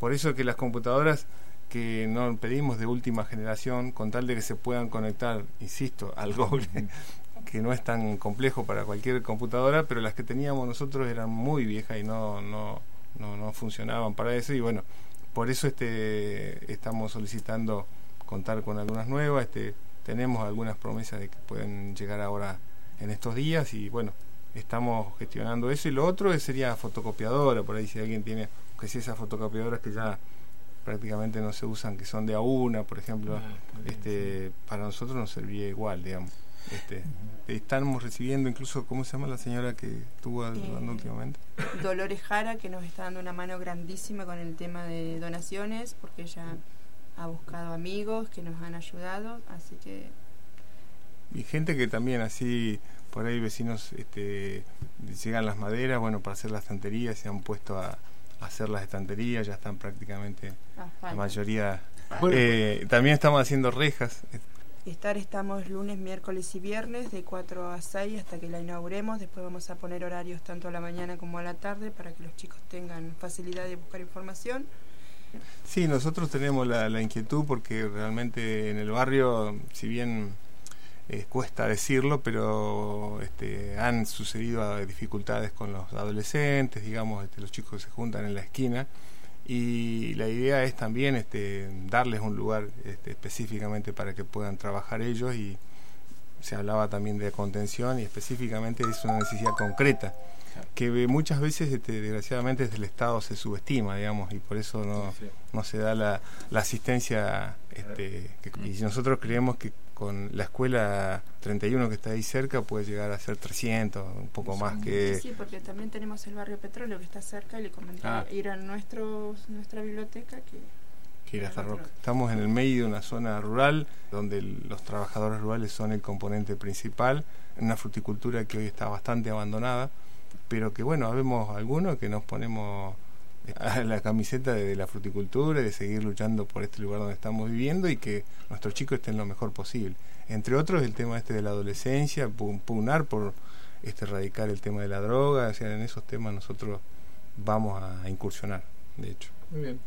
por eso que las computadoras que no pedimos de última generación, con tal de que se puedan conectar, insisto, al Google, que no es tan complejo para cualquier computadora, pero las que teníamos nosotros eran muy viejas y no, no, no, no funcionaban para eso. Y bueno, por eso este, estamos solicitando contar con algunas nuevas. Este, tenemos algunas promesas de que pueden llegar ahora en estos días y bueno, estamos gestionando eso. Y lo otro sería fotocopiadora, por ahí si alguien tiene, que si esas fotocopiadoras que ya prácticamente no se usan, que son de a una, por ejemplo, ah, este, para nosotros nos serviría igual, digamos. Este, Estamos recibiendo incluso, ¿cómo se llama la señora que estuvo ayudando últimamente? Dolores Jara, que nos está dando una mano grandísima con el tema de donaciones, porque ella ha buscado amigos que nos han ayudado, así que... Y gente que también así, por ahí vecinos, este, llegan las maderas, bueno, para hacer las estanterías, se han puesto a, hacer las estanterías, ya están prácticamente la mayoría. Eh, también estamos haciendo rejas. Estar estamos lunes, miércoles y viernes de 4 a 6 hasta que la inauguremos. Después vamos a poner horarios tanto a la mañana como a la tarde para que los chicos tengan facilidad de buscar información. Sí, nosotros tenemos la, inquietud porque realmente en el barrio, si bien eh, cuesta decirlo, pero este, han sucedido dificultades con los adolescentes, digamos, este, los chicos que se juntan en la esquina. Y la idea es también este, darles un lugar este, específicamente para que puedan trabajar ellos y se hablaba también de contención y específicamente es una necesidad concreta que muchas veces este, desgraciadamente desde el Estado se subestima digamos y por eso no, no se da la, la asistencia este, que, y nosotros creemos que con la escuela 31 que está ahí cerca puede llegar a ser 300, un poco más que... Sí, porque también tenemos el barrio Petróleo que está cerca y le comenté ah. ir a nuestro, nuestra biblioteca que... Que ir. Estamos en el medio de una zona rural donde los trabajadores rurales son el componente principal, en una fruticultura que hoy está bastante abandonada, pero que bueno, vemos algunos que nos ponemos a la camiseta de, la fruticultura y de seguir luchando por este lugar donde estamos viviendo y que nuestros chicos estén lo mejor posible. Entre otros el tema este de la adolescencia, pugnar por este erradicar el tema de la droga, o sea, en esos temas nosotros vamos a incursionar, de hecho. Muy bien.